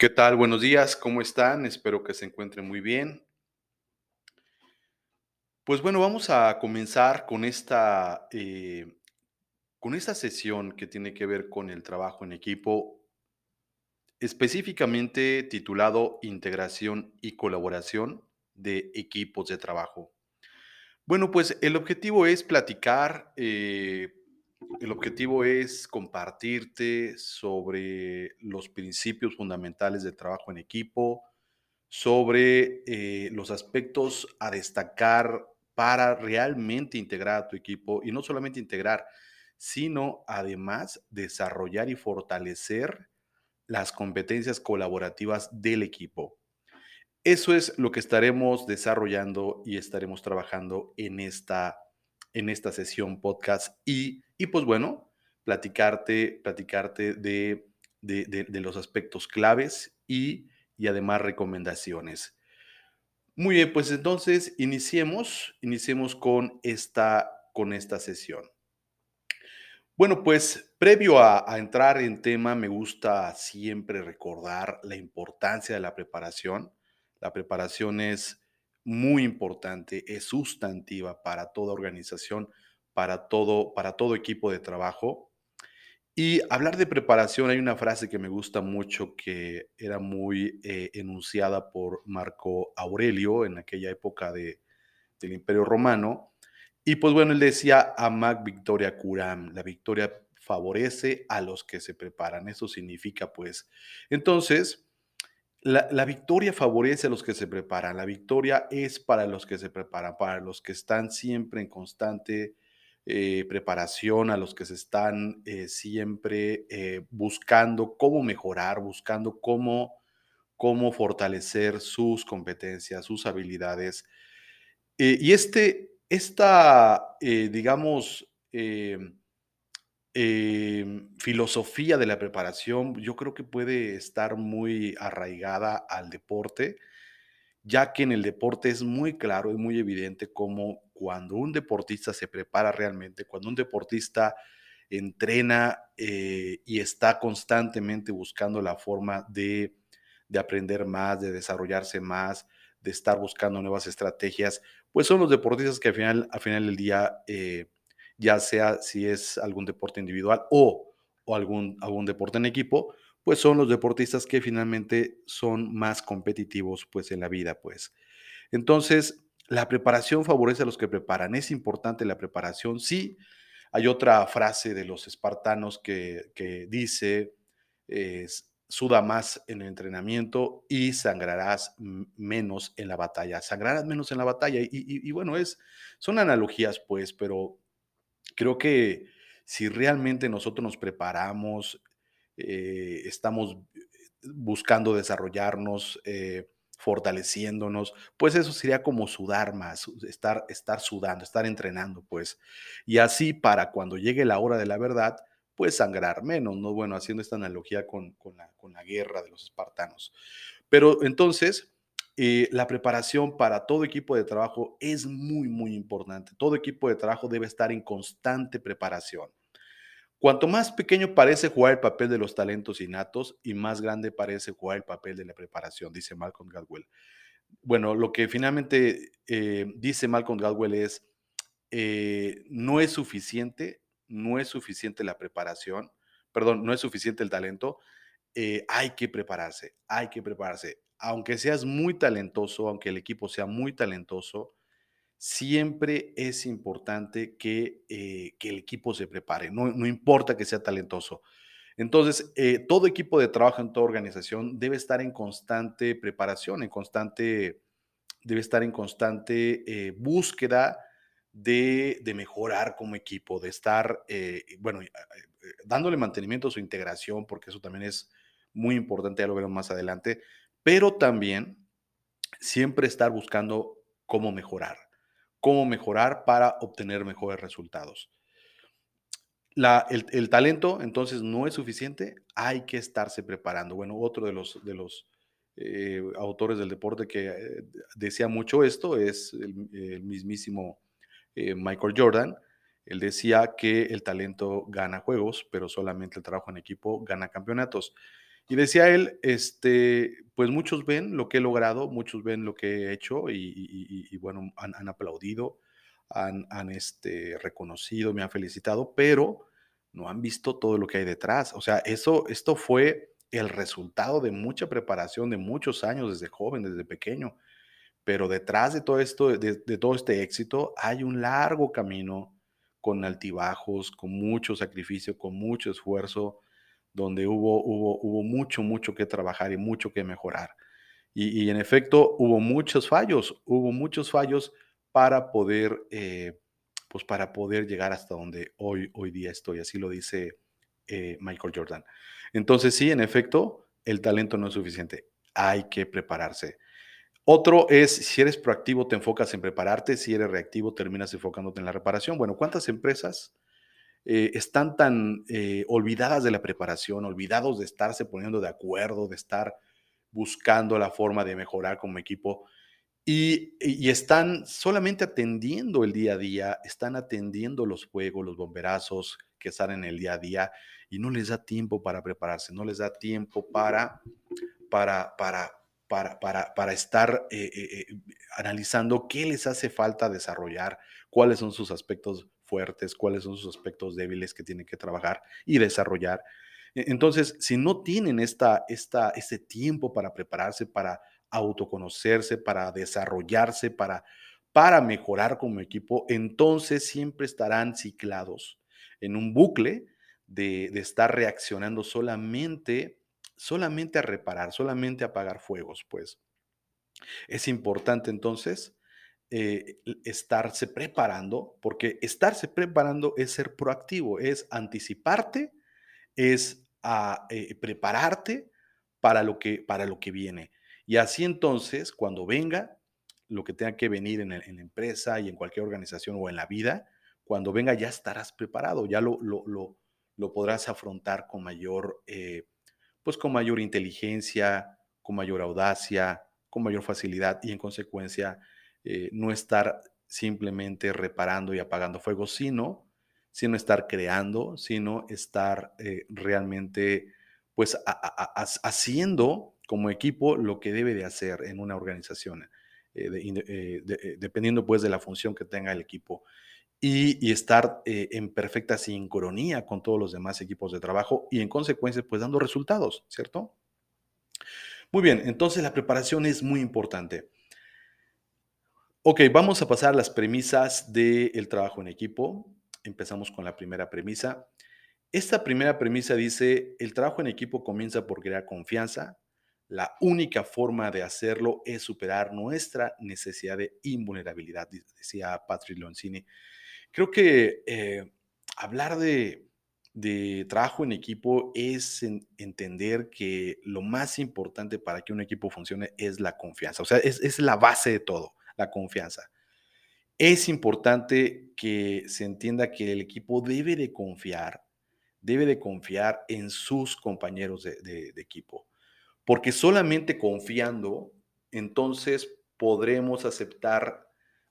¿Qué tal? Buenos días, ¿cómo están? Espero que se encuentren muy bien. Pues bueno, vamos a comenzar con esta, eh, con esta sesión que tiene que ver con el trabajo en equipo, específicamente titulado Integración y colaboración de equipos de trabajo. Bueno, pues el objetivo es platicar, eh, el objetivo es compartirte sobre los principios fundamentales del trabajo en equipo, sobre eh, los aspectos a destacar para realmente integrar a tu equipo y no solamente integrar, sino además desarrollar y fortalecer las competencias colaborativas del equipo. Eso es lo que estaremos desarrollando y estaremos trabajando en esta, en esta sesión podcast y, y pues bueno, platicarte, platicarte de, de, los aspectos claves y, y además recomendaciones. Muy bien, pues entonces iniciemos, iniciemos con esta, con esta sesión. Bueno, pues previo a, a, entrar en tema, me gusta siempre recordar la importancia de la preparación. La preparación es muy importante, es sustantiva para toda organización, para todo, para todo equipo de trabajo. Y hablar de preparación, hay una frase que me gusta mucho que era muy eh, enunciada por Marco Aurelio en aquella época de, del Imperio Romano. Y pues bueno, él decía, amac victoria curam, la victoria favorece a los que se preparan. Eso significa pues, entonces, la, la, victoria favorece a los que se preparan, la victoria es para los que se preparan, para los que están siempre en constante eh, preparación, a los que se están eh, siempre eh, buscando cómo mejorar, buscando cómo, cómo fortalecer sus competencias, sus habilidades. y este, esta, digamos, Em, filosofía de la preparación, yo creo que puede estar muy arraigada al deporte, ya que en el deporte es muy claro y muy evidente cómo cuando un deportista se prepara realmente, cuando un deportista entrena eh, y está constantemente buscando la forma de, de aprender más, de desarrollarse más, de estar buscando nuevas estrategias, pues son los deportistas que al final, al final del día eh, ya sea si es algún deporte individual o, o algún, algún deporte en equipo, pues son los deportistas que finalmente son más competitivos pues en la vida, pues. Entonces, la preparación favorece a los que preparan. Es importante la preparación. Sí, hay otra frase de los espartanos que, que dice, suda más en el entrenamiento y sangrarás menos en la batalla. Sangrarás menos en la batalla. Y, y, bueno, es, son analogías, pues, pero creo que si realmente nosotros nos preparamos, eh, estamos buscando desarrollarnos, eh, fortaleciéndonos, pues eso sería como sudar más, estar, estar sudando, estar entrenando, pues. Y así para cuando llegue la hora de la verdad, pues sangrar menos, ¿no? Bueno, haciendo esta analogía con, con, la, con la guerra de los espartanos. Pero entonces, eh, la preparación para todo equipo de trabajo es muy, muy importante. Todo equipo de trabajo debe estar en constante preparación. Cuanto más pequeño parece jugar el papel de los talentos innatos y más grande parece jugar el papel de la preparación, dice Malcolm Gladwell. Bueno, lo que finalmente eh, dice Malcolm Gladwell es, eh, no es suficiente, no es suficiente la preparación, perdón, no es suficiente el talento, hay que prepararse, hay que prepararse aunque seas muy talentoso, aunque el equipo sea muy talentoso, siempre es importante que, eh, el equipo se prepare, no, importa que sea talentoso. Entonces, eh, todo equipo de trabajo en toda organización debe estar en constante preparación, en constante, debe estar en constante eh, búsqueda de, de, mejorar como equipo, de estar, bueno, dándole mantenimiento a su integración, porque eso también es muy importante, ya lo veremos más adelante, pero también siempre estar buscando cómo mejorar, cómo mejorar para obtener mejores resultados. La, el, el, talento entonces no es suficiente, hay que estarse preparando. Bueno, otro de los, de los eh, autores del deporte que eh, decía mucho esto es el, mismísimo eh, Michael Jordan. Él decía que el talento gana juegos, pero solamente el trabajo en equipo gana campeonatos. Y decía él, este, pues muchos ven lo que he logrado, muchos ven lo que he hecho y, bueno, han, han aplaudido, han, han, este, reconocido, me han felicitado, pero no han visto todo lo que hay detrás. O sea, eso, esto fue el resultado de mucha preparación, de muchos años desde joven, desde pequeño. Pero detrás de todo esto, de todo este éxito, hay un largo camino con altibajos, con mucho sacrificio, con mucho esfuerzo, donde hubo, hubo, hubo mucho, mucho que trabajar y mucho que mejorar. Y, en efecto, hubo muchos fallos, hubo muchos fallos para poder, eh, pues para poder llegar hasta donde hoy, hoy día estoy. Así lo dice eh, Michael Jordan. Entonces, sí, en efecto, el talento no es suficiente. Hay que prepararse. Otro es, si eres proactivo, te enfocas en prepararte, si eres reactivo, terminas enfocándote en la reparación. Bueno, ¿cuántas empresas eh, están tan eh, olvidadas de la preparación, olvidados de estarse poniendo de acuerdo, de estar buscando la forma de mejorar como equipo y, están solamente atendiendo el día a día, están atendiendo los fuegos, los bomberazos que están en el día a día y no les da tiempo para prepararse, no les da tiempo para para, para, para, para, estar eh, analizando qué les hace falta desarrollar, cuáles son sus aspectos fuertes, cuáles son sus aspectos débiles que tienen que trabajar y desarrollar. E- Entonces, si no tienen esta, esta, ese tiempo para prepararse, para autoconocerse, para desarrollarse, para, para mejorar como equipo, entonces siempre estarán ciclados en un bucle de, de estar reaccionando solamente solamente a reparar, solamente a apagar fuegos, pues. Es importante entonces eh, estarse preparando, porque estarse preparando es ser proactivo, es anticiparte, es a, eh, prepararte para lo, que, para lo que viene. Y así entonces, cuando venga lo que tenga que venir en, la empresa y en cualquier organización o en la vida, cuando venga ya estarás preparado, ya lo, lo, lo, lo podrás afrontar con mayor eh, pues con mayor inteligencia, con mayor audacia, con mayor facilidad y en consecuencia eh, no estar simplemente reparando y apagando fuego, sino, sino estar creando, sino estar eh, realmente pues haciendo como equipo lo que debe de hacer en una organización, eh, dependiendo pues de la función que tenga el equipo y, y estar en perfecta sincronía con todos los demás equipos de trabajo y en consecuencia, pues dando resultados, ¿cierto? Muy bien, entonces la preparación es muy importante. Ok, vamos a pasar a las premisas del trabajo en equipo. Empezamos con la primera premisa. Esta primera premisa dice, el trabajo en equipo comienza por crear confianza. La única forma de hacerlo es superar nuestra necesidad de invulnerabilidad, decía Patrick Leoncini. Creo que eh, hablar de, de trabajo en equipo es en- entender que lo más importante para que un equipo funcione es la confianza. O sea, es la base de todo, la confianza. Es importante que se entienda que el equipo debe de confiar, debe de confiar en sus compañeros de, equipo, porque solamente confiando, entonces podremos aceptar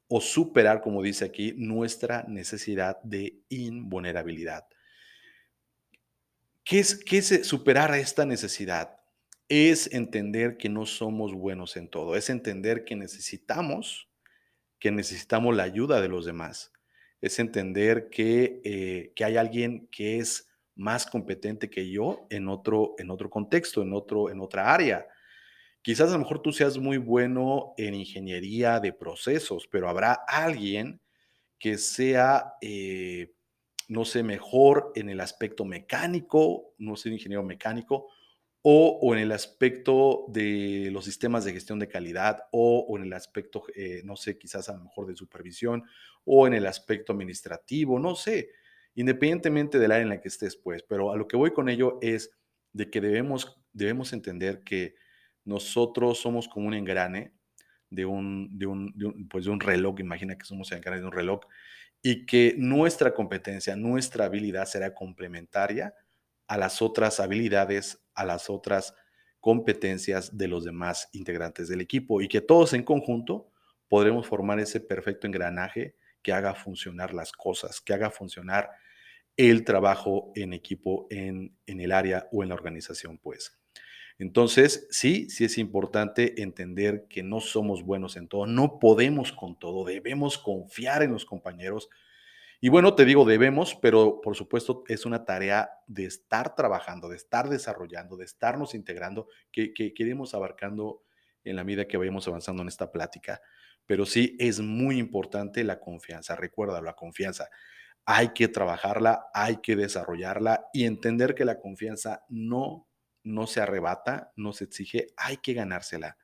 o superar, como dice aquí, nuestra necesidad de invulnerabilidad. ¿Qué es, qué es superar esta necesidad? Es entender que no somos buenos en todo, es entender que necesitamos, que necesitamos la ayuda de los demás, es entender que, eh, que hay alguien que es más competente que yo en otro, en otro contexto, en, otro, en otra área. Quizás a lo mejor tú seas muy bueno en ingeniería de procesos, pero habrá alguien que sea, eh, no sé, mejor en el aspecto mecánico, no sé, ingeniero mecánico, o, o en el aspecto de los sistemas de gestión de calidad, o, o en el aspecto, eh, no sé, quizás a lo mejor de supervisión, o en el aspecto administrativo, no sé, independientemente del área en la que estés, pues, pero a lo que voy con ello es de que debemos, debemos entender que nosotros somos como un engrane de un, de un, de un, pues de un reloj, imagina que somos el engrane de un reloj, y que nuestra competencia, nuestra habilidad será complementaria a las otras habilidades, a las otras competencias de los demás integrantes del equipo y que todos en conjunto podremos formar ese perfecto engranaje que haga funcionar las cosas, que haga funcionar el trabajo en equipo en, el área o en la organización, pues. Entonces, sí, sí es importante entender que no somos buenos en todo, no podemos con todo, debemos confiar en los compañeros. Y bueno, te digo debemos, pero por supuesto es una tarea de estar trabajando, de estar desarrollando, de estarnos integrando, que, que, abarcando en la medida que vayamos avanzando en esta plática. Pero sí es muy importante la confianza. Recuerda, la confianza hay que trabajarla, hay que desarrollarla y entender que la confianza no no se arrebata, no se exige, hay que ganársela.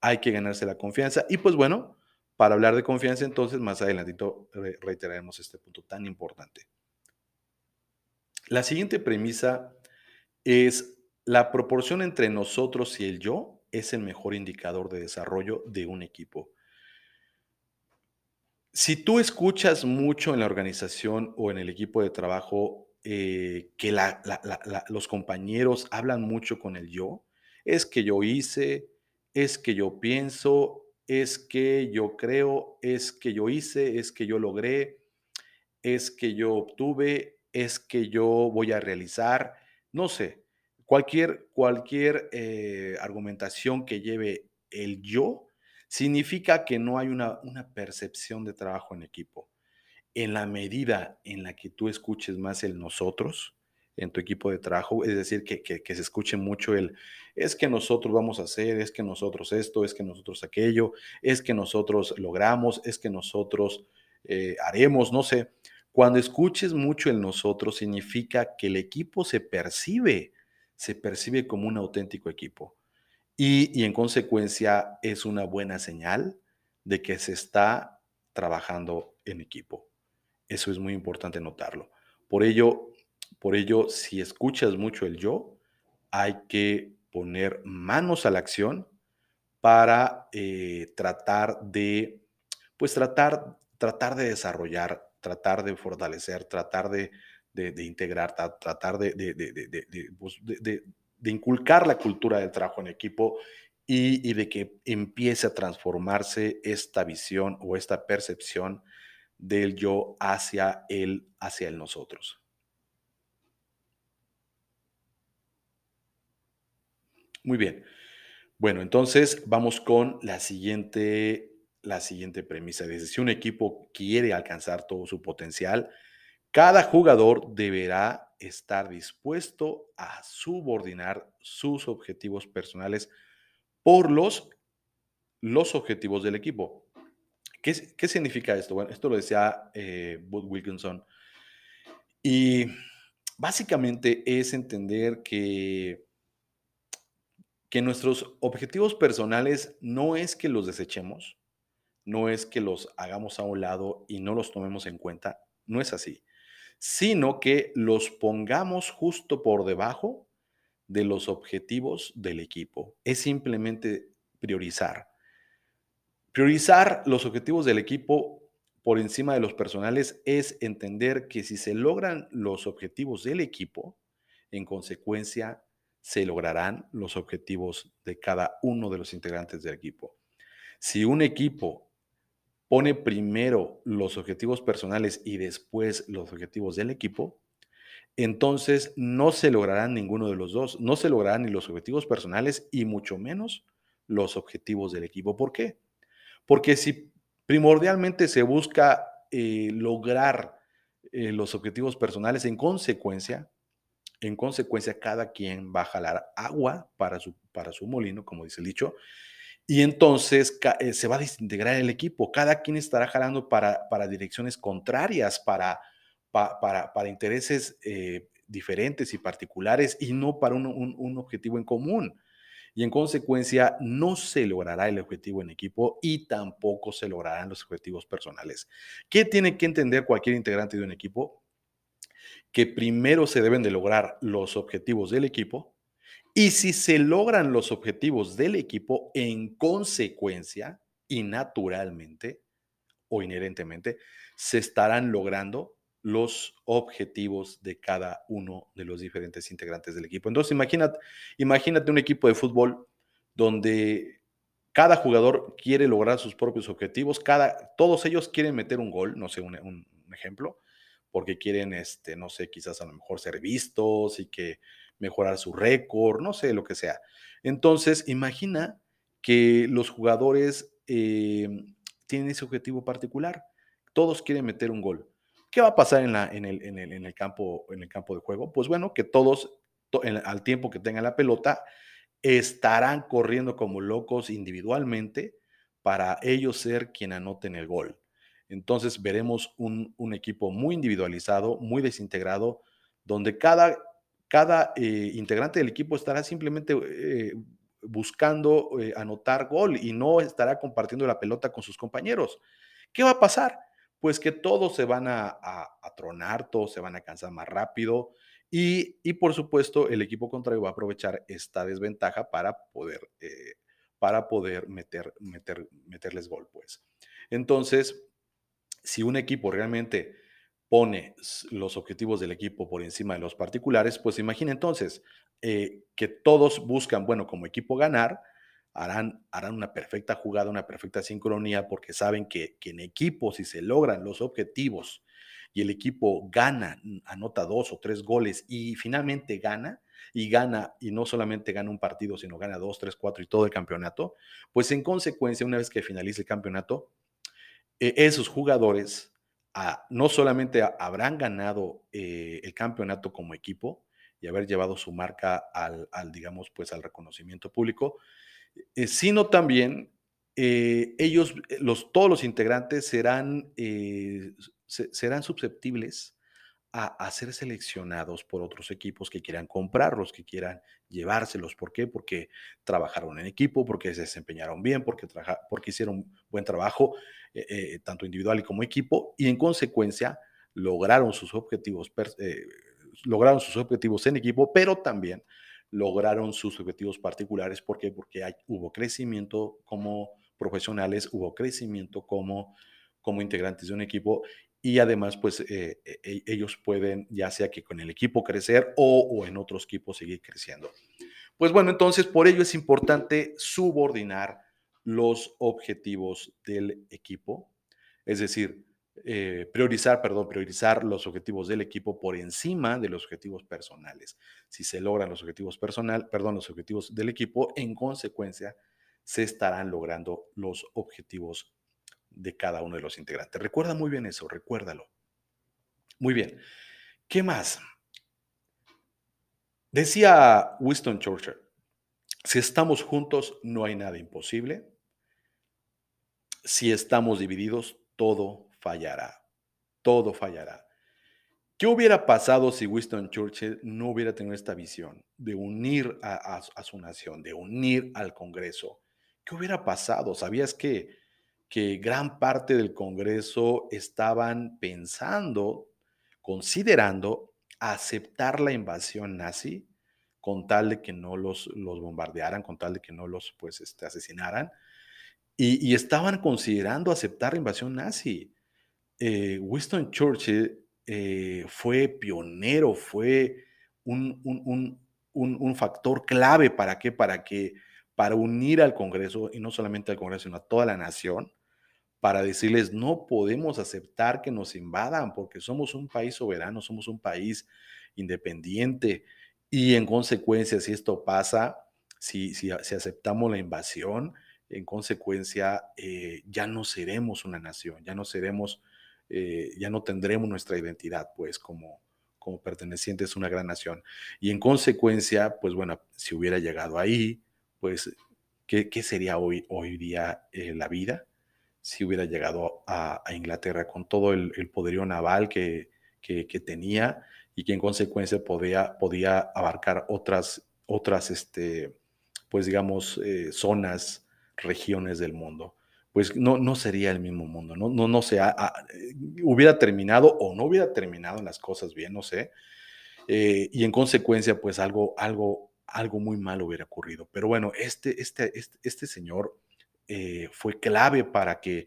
Hay que ganarse la confianza. Y pues bueno, para hablar de confianza, entonces más adelantito reiteraremos este punto tan importante. La siguiente premisa es la proporción entre nosotros y el yo es el mejor indicador de desarrollo de un equipo. Si tú escuchas mucho en la organización o en el equipo de trabajo eh, que los compañeros hablan mucho con el yo. Es que yo hice, es que yo pienso, es que yo creo, es que yo hice, es que yo logré, es que yo obtuve, es que yo voy a realizar, no sé, cualquier, cualquier eh, argumentación que lleve el yo significa que no hay una, una percepción de trabajo en equipo. En la medida en la que tú escuches más el nosotros en tu equipo de trabajo, es decir, que, se escuche mucho el, es que nosotros vamos a hacer, es que nosotros esto, es que nosotros aquello, es que nosotros logramos, es que nosotros eh, haremos, no sé. Cuando escuches mucho el nosotros, significa que el equipo se percibe, se percibe como un auténtico equipo. Y, y en consecuencia es una buena señal de que se está trabajando en equipo. Eso es muy importante notarlo. Por ello, por ello, si escuchas mucho el yo, hay que poner manos a la acción para eh, tratar de, pues tratar, tratar de desarrollar, tratar de fortalecer, tratar de, integrar, tratar pues, de, inculcar la cultura del trabajo en equipo y, y, de que empiece a transformarse esta visión o esta percepción del yo hacia él, hacia el nosotros. Muy bien. Bueno, entonces vamos con la siguiente, la siguiente premisa. Si un equipo quiere alcanzar todo su potencial, cada jugador deberá estar dispuesto a subordinar sus objetivos personales por los, los objetivos del equipo. ¿Qué, significa esto? Bueno, esto lo decía eh, Bud Wilkinson. Y básicamente es entender que, que nuestros objetivos personales no es que los desechemos, no es que los hagamos a un lado y no los tomemos en cuenta, no es así, sino que los pongamos justo por debajo de los objetivos del equipo. Es simplemente priorizar. Priorizar los objetivos del equipo por encima de los personales es entender que si se logran los objetivos del equipo, en consecuencia se lograrán los objetivos de cada uno de los integrantes del equipo. Si un equipo pone primero los objetivos personales y después los objetivos del equipo, entonces no se lograrán ninguno de los dos, no se lograrán ni los objetivos personales y mucho menos los objetivos del equipo. ¿Por qué? Porque si primordialmente se busca eh, lograr eh, los objetivos personales, en consecuencia, en consecuencia, cada quien va a jalar agua para su, para su molino, como dice el dicho, y entonces eh, se va a desintegrar el equipo. Cada quien estará jalando para, para direcciones contrarias, para, para, para, intereses diferentes y particulares y no para un objetivo en común y en consecuencia no se logrará el objetivo en equipo y tampoco se lograrán los objetivos personales. ¿Qué tiene que entender cualquier integrante de un equipo? Que primero se deben de lograr los objetivos del equipo y si se logran los objetivos del equipo, en consecuencia y naturalmente o inherentemente, se estarán logrando los objetivos de cada uno de los diferentes integrantes del equipo. Entonces, imagínate, imagínate un equipo de fútbol donde cada jugador quiere lograr sus propios objetivos, cada, todos ellos quieren meter un gol, no sé, un, ejemplo, porque quieren, este, no sé, quizás a lo mejor ser vistos y que mejorar su récord, no sé, lo que sea. Entonces, imagina que los jugadores eh, tienen ese objetivo particular. Todos quieren meter un gol. ¿Qué va a pasar en, la, en, el, en, el, en, el, campo, en el campo de juego? Pues bueno, que todos, to, al tiempo que tengan la pelota, estarán corriendo como locos individualmente para ellos ser quien anoten el gol. Entonces veremos un, equipo muy individualizado, muy desintegrado, donde cada, cada eh, integrante del equipo estará simplemente eh, buscando eh, anotar gol y no estará compartiendo la pelota con sus compañeros. ¿Qué va a pasar? Pues que todos se van a, tronar, todos se van a cansar más rápido y, y, por supuesto el equipo contrario va a aprovechar esta desventaja para poder, para poder meter, meter, meterles gol. Pues. Entonces, si un equipo realmente pone los objetivos del equipo por encima de los particulares, pues imagina entonces eh, que todos buscan, bueno, como equipo ganar, harán, harán una perfecta jugada, una perfecta sincronía, porque saben que, que, en equipo, si se logran los objetivos y el equipo gana, anota dos o tres goles y finalmente gana, y gana, y no solamente gana un partido, sino gana dos, tres, cuatro y todo el campeonato, pues en consecuencia, una vez que finalice el campeonato, eh, esos jugadores no solamente habrán ganado eh, el campeonato como equipo y haber llevado su marca al, digamos, pues al reconocimiento público, eh, sino también eh, ellos, los, todos los integrantes serán, se, serán susceptibles a, ser seleccionados por otros equipos que quieran comprarlos, que quieran llevárselos. ¿Por qué? Porque trabajaron en equipo, porque se desempeñaron bien, porque, porque hicieron buen trabajo, eh, eh, tanto individual como equipo, y en consecuencia lograron sus objetivos, eh, lograron sus objetivos en equipo, pero también lograron sus objetivos particulares. ¿Por qué? Porque hay, hubo crecimiento como profesionales, hubo crecimiento como, como integrantes de un equipo y además, pues eh, eh, ellos pueden, ya sea que con el equipo crecer o, o, en otros equipos seguir creciendo. Pues bueno, entonces por ello es importante subordinar los objetivos del equipo, es decir, eh, priorizar, perdón, priorizar los objetivos del equipo por encima de los objetivos personales. Si se logran los objetivos personal, perdón, los objetivos del equipo, en consecuencia se estarán logrando los objetivos de cada uno de los integrantes. Recuerda muy bien eso, recuérdalo. Muy bien. ¿Qué más? Decía Winston Churchill, si estamos juntos no hay nada imposible. Si estamos divididos, todo fallará. Todo fallará. ¿Qué hubiera pasado si Winston Churchill no hubiera tenido esta visión de unir a, a, su nación, de unir al Congreso? ¿Qué hubiera pasado? ¿Sabías que que gran parte del Congreso estaban pensando, considerando aceptar la invasión nazi con tal de que no los, los bombardearan, con tal de que no los pues, este, asesinaran, y, estaban considerando aceptar la invasión nazi. Eh, Winston Churchill eh, fue pionero, fue un, un, un, un, factor clave para para que, para unir al Congreso, y no solamente al Congreso, sino a toda la nación, para decirles, no podemos aceptar que nos invadan porque somos un país soberano, somos un país independiente y en consecuencia, si esto pasa, si, si, aceptamos la invasión, en consecuencia eh, ya no seremos una nación, ya no seremos, eh, ya no tendremos nuestra identidad, pues como, como pertenecientes a una gran nación. Y en consecuencia, pues bueno, si hubiera llegado ahí, pues, ¿qué, qué sería hoy, hoy día eh, la vida? Si hubiera llegado a, Inglaterra con todo el, poderío naval que, que, tenía y que en consecuencia podía, podía abarcar otras, otras este, pues digamos, eh, zonas, regiones del mundo. Pues no, no sería el mismo mundo, no, no, no se hubiera terminado o no hubiera terminado las cosas bien, no sé. Eh, y en consecuencia, pues algo, algo, algo muy malo hubiera ocurrido. Pero bueno, este, este, este, este señor eh, fue clave para que,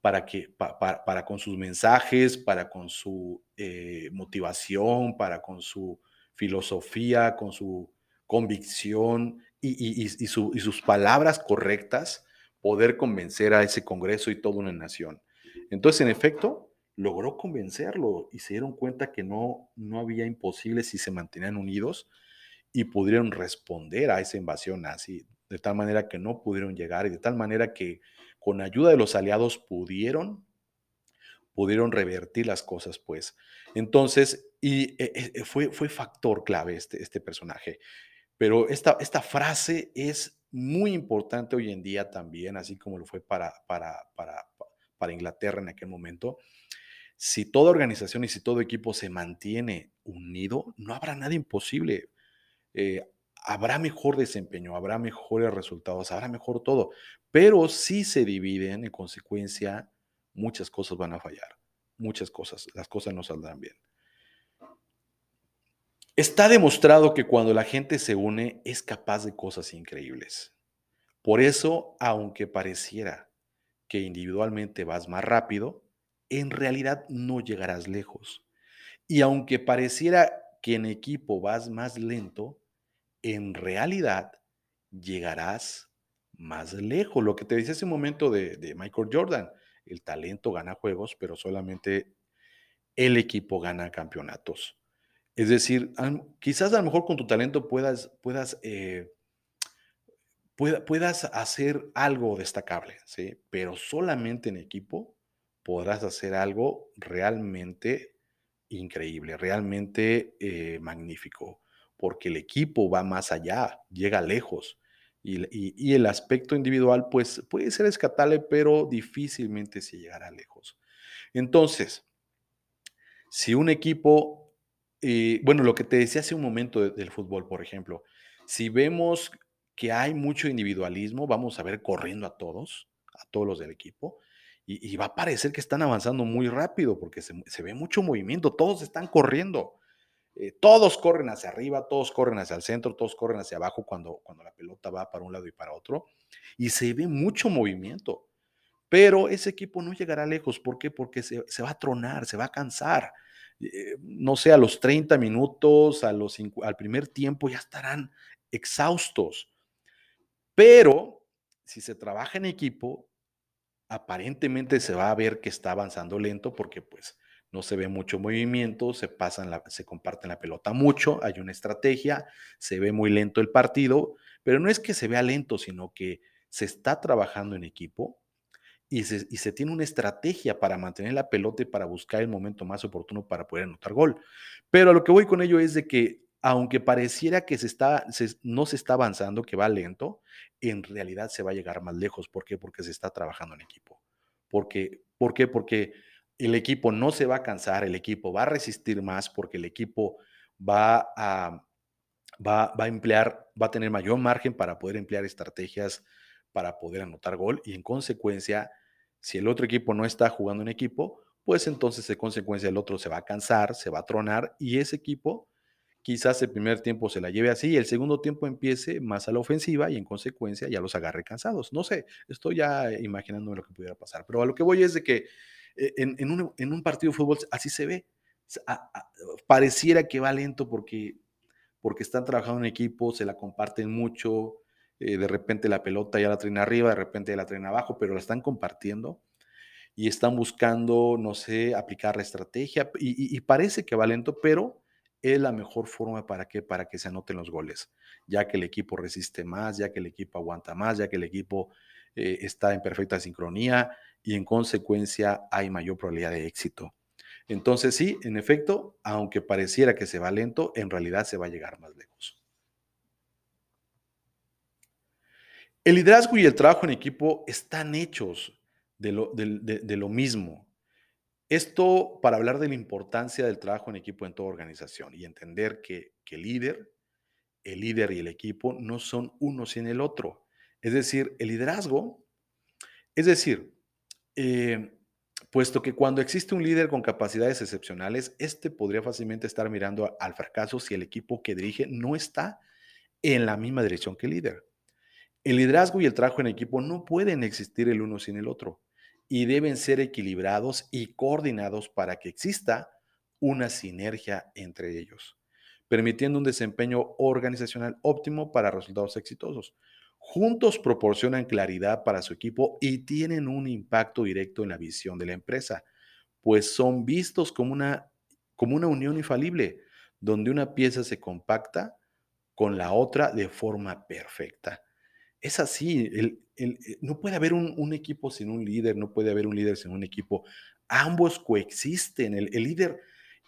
para, que pa, pa, para con sus mensajes, para con su eh, motivación, para con su filosofía, con su convicción y, y, sus palabras correctas, poder convencer a ese Congreso y toda una nación. Entonces, en efecto, logró convencerlo y se dieron cuenta que no, no había imposible si se mantenían unidos y pudieron responder a esa invasión nazi, de tal manera que no pudieron llegar y de tal manera que con ayuda de los aliados pudieron pudieron revertir las cosas, pues. Entonces, y eh, eh, fue, fue factor clave este, este personaje. Pero esta, esta frase es muy importante hoy en día también, así como lo fue para, para, para, para Inglaterra en aquel momento. Si toda organización y si todo equipo se mantiene unido, no habrá nada imposible. Eh, habrá mejor desempeño, habrá mejores resultados, habrá mejor todo. Pero si se dividen, en consecuencia, muchas cosas van a fallar. Muchas cosas. Las cosas no saldrán bien. Está demostrado que cuando la gente se une es capaz de cosas increíbles. Por eso, aunque pareciera que individualmente vas más rápido, en realidad no llegarás lejos. Y aunque pareciera que en equipo vas más lento, en realidad llegarás más lejos. Lo que te dice ese momento de, Michael Jordan, el talento gana juegos, pero solamente el equipo gana campeonatos. Es decir, quizás a lo mejor con tu talento puedas, puedas, eh, puedas hacer algo destacable, ¿sí? pero solamente en equipo podrás hacer algo realmente increíble, realmente eh, magnífico, porque el equipo va más allá, llega lejos. Y, el aspecto individual, pues puede ser escatable, pero difícilmente se llegará lejos. Entonces, si un equipo, eh, bueno, lo que te decía hace un momento del fútbol, por ejemplo, si vemos que hay mucho individualismo, vamos a ver corriendo a todos, a todos los del equipo, y, va a parecer que están avanzando muy rápido porque se ve mucho movimiento, todos están corriendo. Eh, todos corren hacia arriba, todos corren hacia el centro, todos corren hacia abajo cuando, cuando la pelota va para un lado y para otro. Y se ve mucho movimiento. Pero ese equipo no llegará lejos. ¿Por qué? Porque se, va a tronar, se va a cansar. Eh, no sé, a los 30 minutos, a los al primer tiempo ya estarán exhaustos. Pero si se trabaja en equipo, aparentemente se va a ver que está avanzando lento porque pues no se ve mucho movimiento, se pasan se comparten la pelota mucho, hay una estrategia, se ve muy lento el partido, pero no es que se vea lento, sino que se está trabajando en equipo y se, y se tiene una estrategia para mantener la pelota y para buscar el momento más oportuno para poder anotar gol. Pero a lo que voy con ello es de que aunque pareciera que se está, no se está avanzando, que va lento, en realidad se va a llegar más lejos. ¿Por qué? Porque se está trabajando en equipo. Porque, ¿Por qué? Porque el equipo no se va a cansar, el equipo va a resistir más porque el equipo va a, va, a emplear, va a tener mayor margen para poder emplear estrategias para poder anotar gol y en consecuencia, si el otro equipo no está jugando en equipo, pues entonces en consecuencia el otro se va a cansar, se va a tronar y ese equipo quizás el primer tiempo se la lleve así y el segundo tiempo empiece más a la ofensiva y en consecuencia ya los agarre cansados. No sé, estoy ya imaginando lo que pudiera pasar, pero a lo que voy es de que eh, en, un, partido de fútbol así se ve. pareciera que va lento porque, porque están trabajando en equipo, se la comparten mucho, eh, de repente la pelota ya la traen arriba, de repente la traen abajo, pero la están compartiendo y están buscando, no sé, aplicar la estrategia y, parece que va lento, pero es la mejor forma para que, para que se anoten los goles, ya que el equipo resiste más, ya que el equipo aguanta más, ya que el equipo eh, está en perfecta sincronía y en consecuencia hay mayor probabilidad de éxito. Entonces sí, en efecto, aunque pareciera que se va lento, en realidad se va a llegar más lejos. El liderazgo y el trabajo en equipo están hechos de lo, lo mismo. Esto para hablar de la importancia del trabajo en equipo en toda organización y entender que, que líder, el líder y el equipo no son uno sin el otro. Es decir, el liderazgo, es decir, eh, puesto que cuando existe un líder con capacidades excepcionales, este podría fácilmente estar mirando al fracaso si el equipo que dirige no está en la misma dirección que el líder. El liderazgo y el trabajo en equipo no pueden existir el uno sin el otro y deben ser equilibrados y coordinados para que exista una sinergia entre ellos, permitiendo un desempeño organizacional óptimo para resultados exitosos. Juntos proporcionan claridad para su equipo y tienen un impacto directo en la visión de la empresa, pues son vistos como una, como una unión infalible, donde una pieza se compacta con la otra de forma perfecta. Es así, el, el, eh, no puede haber un, equipo sin un líder, no puede haber un líder sin un equipo. Ambos coexisten. El, el, líder,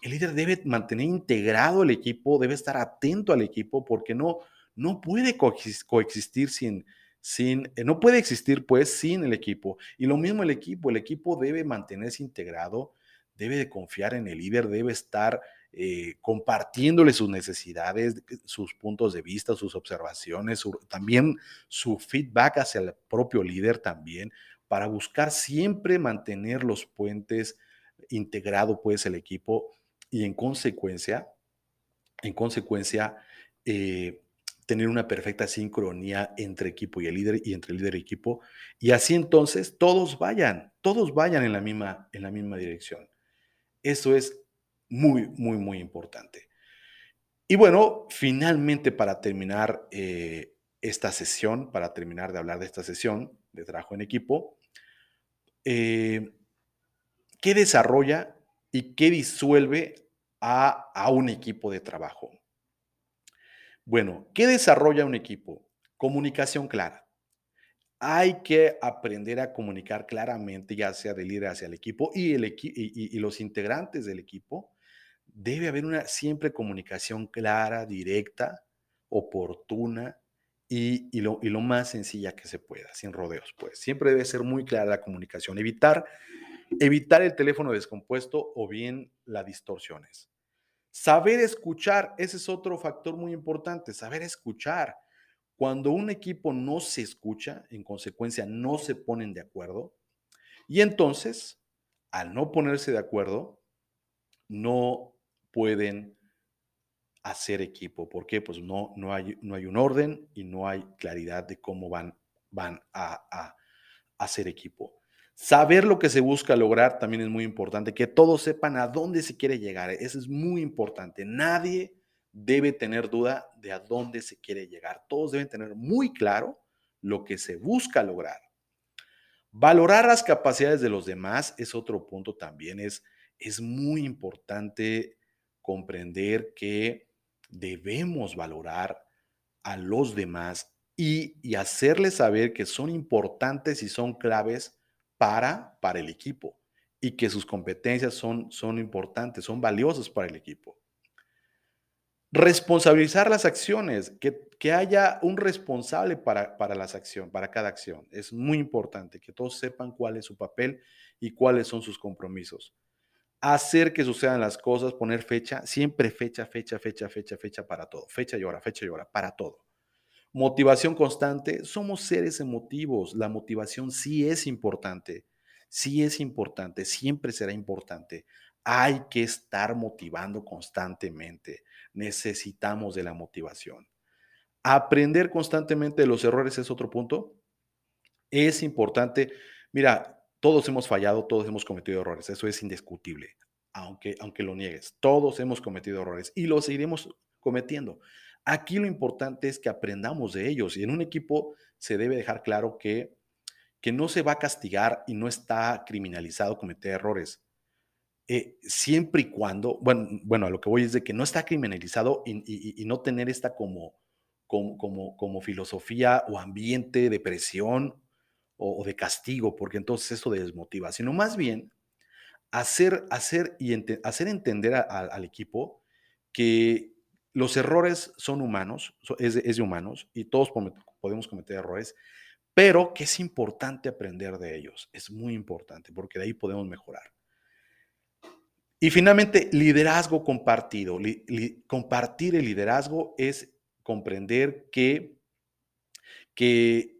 el líder debe mantener integrado el equipo, debe estar atento al equipo porque no, no puede coexistir sin, sin, eh, no puede existir pues sin el equipo. Y lo mismo el equipo, el equipo debe mantenerse integrado, debe de confiar en el líder, debe estar eh, compartiéndole sus necesidades, sus puntos de vista, sus observaciones, también su feedback hacia el propio líder también, para buscar siempre mantener los puentes integrado pues el equipo y en consecuencia, en consecuencia, eh, tener una perfecta sincronía entre equipo y el líder y entre líder y equipo. Y así entonces todos vayan, todos vayan en la misma, en la misma dirección. Eso es muy, muy, muy importante. Y bueno, finalmente para terminar eh, esta sesión, para terminar de hablar de esta sesión de trabajo en equipo, eh, ¿qué desarrolla y qué disuelve a, a un equipo de trabajo? Bueno, ¿qué desarrolla un equipo? Comunicación clara. Hay que aprender a comunicar claramente, ya sea del líder hacia el equipo y, el y, los integrantes del equipo. Debe haber una siempre comunicación clara, directa, oportuna y, y, lo, y lo más sencilla que se pueda, sin rodeos. Pues siempre debe ser muy clara la comunicación. Evitar, evitar el teléfono descompuesto o bien las distorsiones. Saber escuchar, ese es otro factor muy importante, saber escuchar. Cuando un equipo no se escucha, en consecuencia no se ponen de acuerdo, y entonces, al no ponerse de acuerdo, no pueden hacer equipo. ¿Por qué? Pues no, no, hay, no hay un orden y no hay claridad de cómo van, van a, a hacer equipo. Saber lo que se busca lograr también es muy importante, que todos sepan a dónde se quiere llegar. Eso es muy importante. Nadie debe tener duda de a dónde se quiere llegar. Todos deben tener muy claro lo que se busca lograr. Valorar las capacidades de los demás es otro punto también. Es, es muy importante comprender que debemos valorar a los demás y, y hacerles saber que son importantes y son claves para, para el equipo y que sus competencias son, son importantes, son valiosas para el equipo. Responsabilizar las acciones, que, que haya un responsable para, para las acciones, para cada acción. Es muy importante que todos sepan cuál es su papel y cuáles son sus compromisos. Hacer que sucedan las cosas, poner fecha, siempre fecha, fecha, fecha, fecha, fecha para todo. Fecha y hora, fecha y hora, para todo. Motivación constante, somos seres emotivos, la motivación sí es importante, sí es importante, siempre será importante. Hay que estar motivando constantemente, necesitamos de la motivación. Aprender constantemente de los errores es otro punto. Es importante, mira, todos hemos fallado, todos hemos cometido errores, eso es indiscutible, aunque, aunque lo niegues, todos hemos cometido errores y los seguiremos cometiendo. Aquí lo importante es que aprendamos de ellos y en un equipo se debe dejar claro que, que no se va a castigar y no está criminalizado cometer errores. Eh, siempre y cuando, bueno, bueno, a lo que voy es de que no está criminalizado y, no tener esta como, como, como, como, filosofía o ambiente de presión o, de castigo, porque entonces eso desmotiva, sino más bien hacer, hacer, y hacer entender al equipo que, los errores son humanos, es de, humanos y todos podemos cometer errores, pero que es importante aprender de ellos. Es muy importante porque de ahí podemos mejorar. Y finalmente, liderazgo compartido. compartir el liderazgo es comprender que, que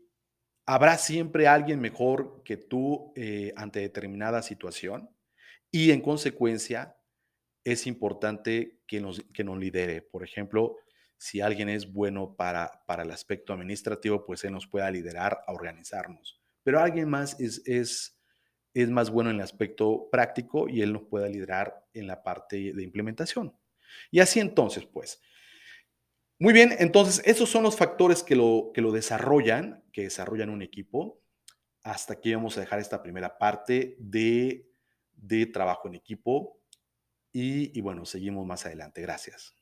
habrá siempre alguien mejor que tú eh, ante determinada situación y en consecuencia es importante que nos, que nos lidere. Por ejemplo, si alguien es bueno para, para el aspecto administrativo, pues él nos pueda liderar a organizarnos. Pero alguien más es, es, es más bueno en el aspecto práctico y él nos pueda liderar en la parte de implementación. Y así entonces, pues. Muy bien, entonces esos son los factores que lo, que lo desarrollan, que desarrollan un equipo. Hasta aquí vamos a dejar esta primera parte de, de trabajo en equipo. Y, bueno, seguimos más adelante. Gracias.